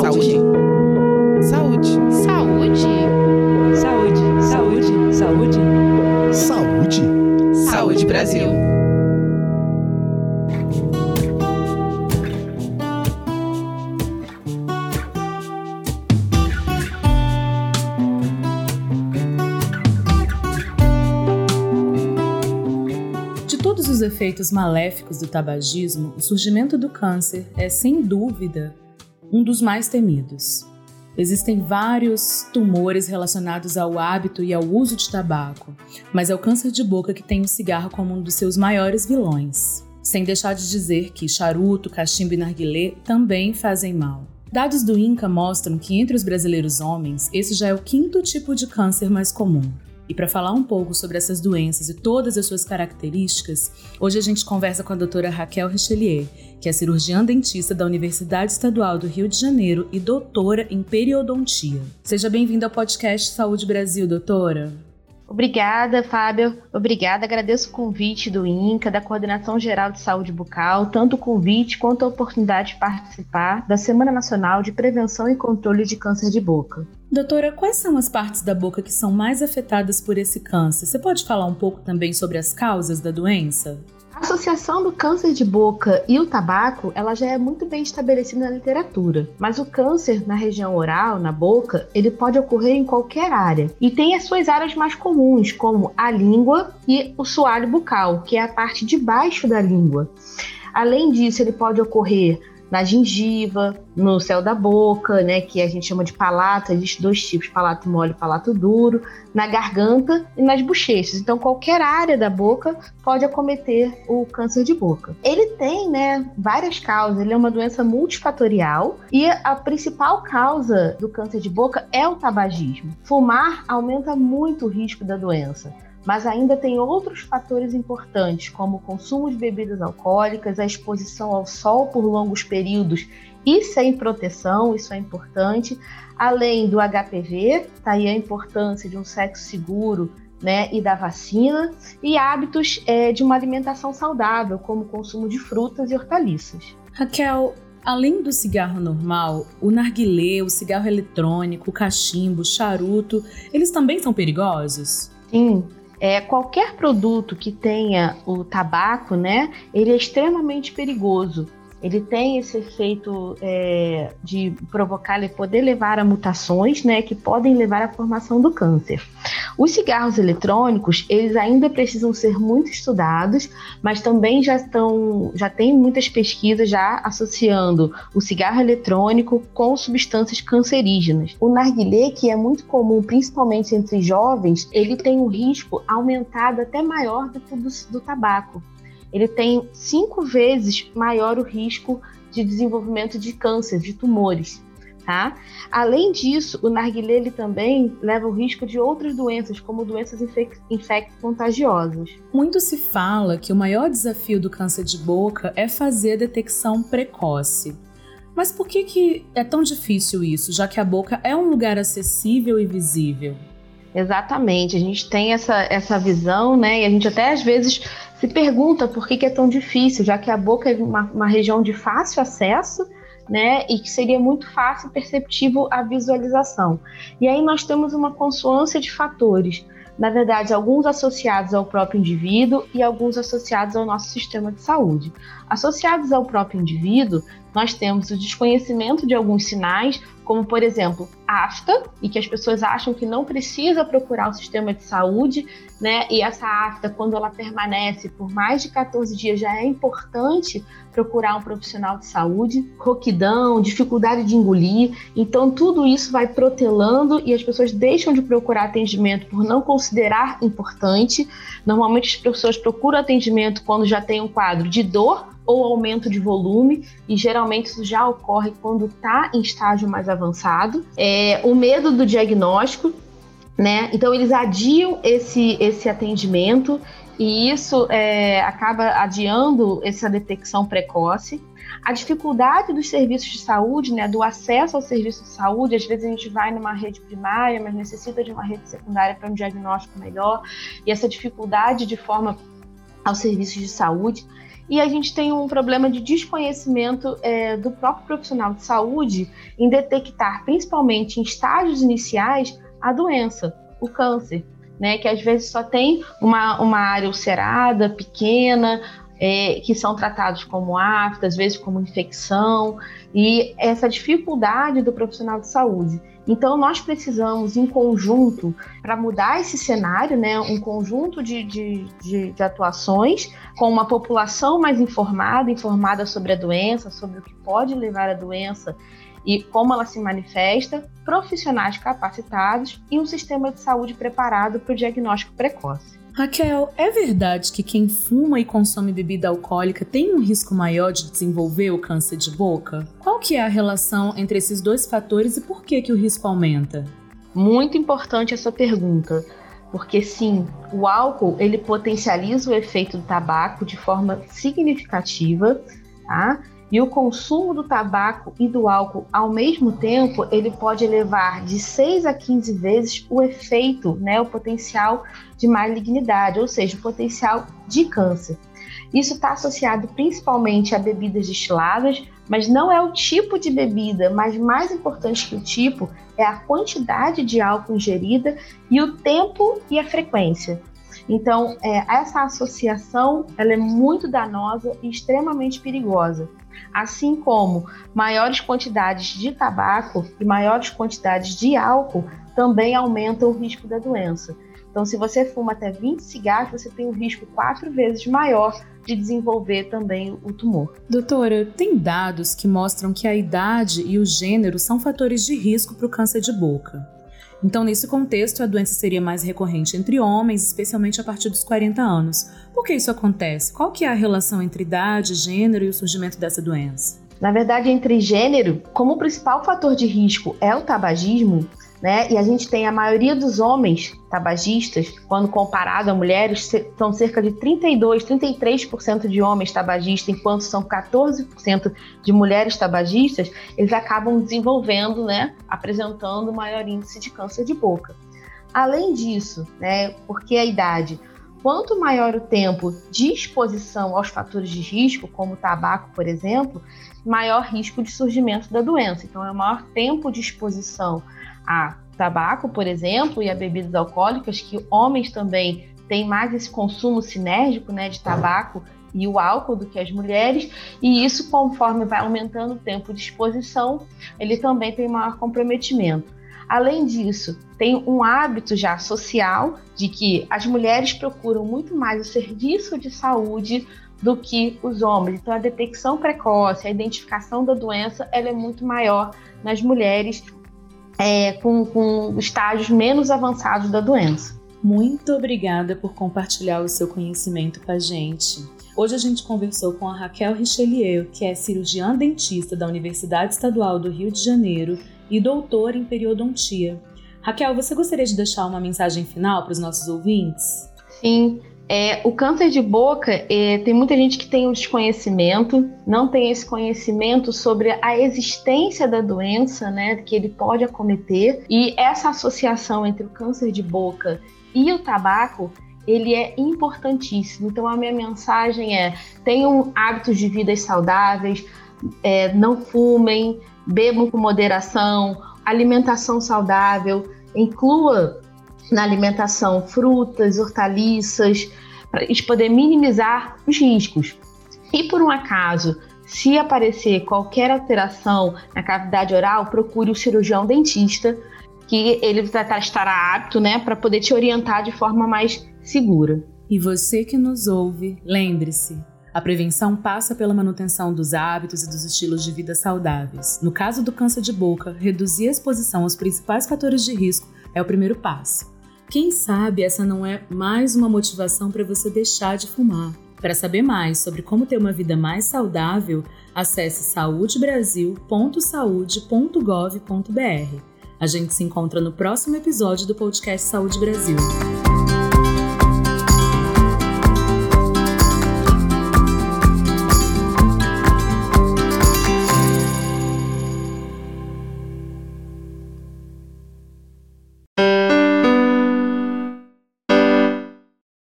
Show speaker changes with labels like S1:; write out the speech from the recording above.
S1: Saúde. Saúde.
S2: Saúde.
S3: Saúde. Saúde. Saúde.
S4: Saúde.
S1: Saúde Brasil.
S3: De todos os efeitos maléficos do tabagismo, o surgimento do câncer é, sem dúvida, um dos mais temidos. Existem vários tumores relacionados ao hábito e ao uso de tabaco, mas é o câncer de boca que tem o cigarro como um dos seus maiores vilões. Sem deixar de dizer que charuto, cachimbo e narguilé também fazem mal. Dados do INCA mostram que entre os brasileiros homens, esse já é o quinto tipo de câncer mais comum. E para falar um pouco sobre essas doenças e todas as suas características, hoje a gente conversa com a doutora Raquel Richelieu, que é cirurgiã dentista da Universidade Estadual do Rio de Janeiro e doutora em periodontia. Seja bem-vinda ao podcast Saúde Brasil, doutora.
S2: Obrigada, Fábio. Obrigada. Agradeço o convite do INCA, da Coordenação Geral de Saúde Bucal, tanto o convite quanto a oportunidade de participar da Semana Nacional de Prevenção e Controle de Câncer de Boca.
S3: Doutora, quais são as partes da boca que são mais afetadas por esse câncer? Você pode falar um pouco também sobre as causas da doença?
S2: A associação do câncer de boca e o tabaco, ela já é muito bem estabelecida na literatura. Mas o câncer na região oral, na boca, ele pode ocorrer em qualquer área. E tem as suas áreas mais comuns, como a língua e o soalho bucal, que é a parte de baixo da língua. Além disso, ele pode ocorrer na gengiva, no céu da boca, né, que a gente chama de palato, existem dois tipos, palato mole e palato duro, na garganta e nas bochechas. Então, qualquer área da boca pode acometer o câncer de boca. Ele tem, né, várias causas, ele é uma doença multifatorial e a principal causa do câncer de boca é o tabagismo. Fumar aumenta muito o risco da doença mas ainda tem outros fatores importantes, como o consumo de bebidas alcoólicas, a exposição ao sol por longos períodos e sem proteção, isso é importante, além do HPV, tá aí a importância de um sexo seguro né, e da vacina, e hábitos é, de uma alimentação saudável, como o consumo de frutas e hortaliças.
S3: Raquel, Além do cigarro normal, o narguilé, o cigarro eletrônico, o cachimbo, o charuto, eles também são perigosos?
S2: Sim, é, qualquer produto que tenha o tabaco, né, ele é extremamente perigoso. Ele tem esse efeito é, de provocar, ele poder levar a mutações, né, que podem levar à formação do câncer. Os cigarros eletrônicos, eles ainda precisam ser muito estudados, mas também já estão, já tem muitas pesquisas já associando o cigarro eletrônico com substâncias cancerígenas. O narguilé, que é muito comum, principalmente entre jovens, ele tem um risco aumentado até maior do que o do, do tabaco. Ele tem cinco vezes maior o risco de desenvolvimento de câncer, de tumores. Tá? Além disso, o narguilé ele também leva o risco de outras doenças, como doenças infec infecto-contagiosas.
S3: Muito se fala que o maior desafio do câncer de boca é fazer a detecção precoce. Mas por que, que é tão difícil isso, já que a boca é um lugar acessível e visível?
S2: Exatamente, a gente tem essa, essa visão, né? E a gente até às vezes se pergunta por que, que é tão difícil, já que a boca é uma, uma região de fácil acesso né, e que seria muito fácil e perceptível a visualização. E aí nós temos uma consoância de fatores, na verdade, alguns associados ao próprio indivíduo e alguns associados ao nosso sistema de saúde. Associados ao próprio indivíduo, nós temos o desconhecimento de alguns sinais, como por exemplo, afta, e que as pessoas acham que não precisa procurar o sistema de saúde, né? E essa afta, quando ela permanece por mais de 14 dias, já é importante procurar um profissional de saúde, roquidão, dificuldade de engolir. Então, tudo isso vai protelando e as pessoas deixam de procurar atendimento por não considerar importante. Normalmente, as pessoas procuram atendimento quando já tem um quadro de dor ou aumento de volume, e geralmente isso já ocorre quando está em estágio mais avançado. É, o medo do diagnóstico, né? Então eles adiam esse, esse atendimento e isso é, acaba adiando essa detecção precoce. A dificuldade dos serviços de saúde, né, do acesso ao serviço de saúde, às vezes a gente vai numa rede primária, mas necessita de uma rede secundária para um diagnóstico melhor, e essa dificuldade de forma aos serviços de saúde. E a gente tem um problema de desconhecimento é, do próprio profissional de saúde em detectar, principalmente em estágios iniciais, a doença, o câncer, né? Que às vezes só tem uma, uma área ulcerada, pequena, é, que são tratados como afta, às vezes como infecção, e essa dificuldade do profissional de saúde. Então, nós precisamos, em conjunto, para mudar esse cenário, né, um conjunto de, de, de, de, atuações com uma população mais informada, informada sobre a doença, sobre o que pode levar à doença e como ela se manifesta, profissionais capacitados e um sistema de saúde preparado para o diagnóstico precoce.
S3: Raquel, é verdade que quem fuma e consome bebida alcoólica tem um risco maior de desenvolver o câncer de boca? Qual que é a relação entre esses dois fatores e por que, que o risco aumenta?
S2: Muito importante essa pergunta, porque sim, o álcool ele potencializa o efeito do tabaco de forma significativa, tá? E o consumo do tabaco e do álcool ao mesmo tempo, ele pode elevar de 6 a 15 vezes o efeito, né, o potencial de malignidade, ou seja, o potencial de câncer. Isso está associado principalmente a bebidas destiladas, mas não é o tipo de bebida, mas mais importante que o tipo é a quantidade de álcool ingerida e o tempo e a frequência. Então, é, essa associação ela é muito danosa e extremamente perigosa assim como maiores quantidades de tabaco e maiores quantidades de álcool também aumentam o risco da doença. Então, se você fuma até 20 cigarros, você tem um risco quatro vezes maior de desenvolver também o tumor.
S3: Doutora, tem dados que mostram que a idade e o gênero são fatores de risco para o câncer de boca. Então, nesse contexto, a doença seria mais recorrente entre homens, especialmente a partir dos 40 anos. Por que isso acontece? Qual que é a relação entre idade, gênero e o surgimento dessa doença?
S2: Na verdade, entre gênero, como o principal fator de risco é o tabagismo, né? E a gente tem a maioria dos homens tabagistas, quando comparado a mulheres, são cerca de 32, 33% de homens tabagistas, enquanto são 14% de mulheres tabagistas, eles acabam desenvolvendo, né, apresentando maior índice de câncer de boca. Além disso, né, porque a idade, quanto maior o tempo de exposição aos fatores de risco, como o tabaco, por exemplo, maior risco de surgimento da doença. Então, é o maior tempo de exposição a tabaco, por exemplo, e a bebidas alcoólicas, que homens também têm mais esse consumo sinérgico né, de tabaco e o álcool do que as mulheres, e isso, conforme vai aumentando o tempo de exposição, ele também tem maior comprometimento. Além disso, tem um hábito já social de que as mulheres procuram muito mais o serviço de saúde do que os homens. Então, a detecção precoce, a identificação da doença, ela é muito maior nas mulheres é, com, com estágios menos avançados da doença.
S3: Muito obrigada por compartilhar o seu conhecimento com a gente. Hoje a gente conversou com a Raquel Richelieu, que é cirurgiã dentista da Universidade Estadual do Rio de Janeiro e doutora em periodontia. Raquel, você gostaria de deixar uma mensagem final para os nossos ouvintes?
S2: Sim, é, o câncer de boca, é, tem muita gente que tem o desconhecimento, não tem esse conhecimento sobre a existência da doença, né, que ele pode acometer, e essa associação entre o câncer de boca e o tabaco, ele é importantíssimo. Então, a minha mensagem é: tenham hábitos de vida saudáveis, é, não fumem, bebam com moderação, alimentação saudável, inclua na alimentação frutas, hortaliças, para a gente poder minimizar os riscos. E por um acaso, se aparecer qualquer alteração na cavidade oral, procure o cirurgião dentista, que ele vai estará apto né, para poder te orientar de forma mais segura.
S3: E você que nos ouve, lembre-se, a prevenção passa pela manutenção dos hábitos e dos estilos de vida saudáveis. No caso do câncer de boca, reduzir a exposição aos principais fatores de risco é o primeiro passo. Quem sabe essa não é mais uma motivação para você deixar de fumar. Para saber mais sobre como ter uma vida mais saudável, acesse saudebrasil.saude.gov.br. A gente se encontra no próximo episódio do podcast Saúde Brasil.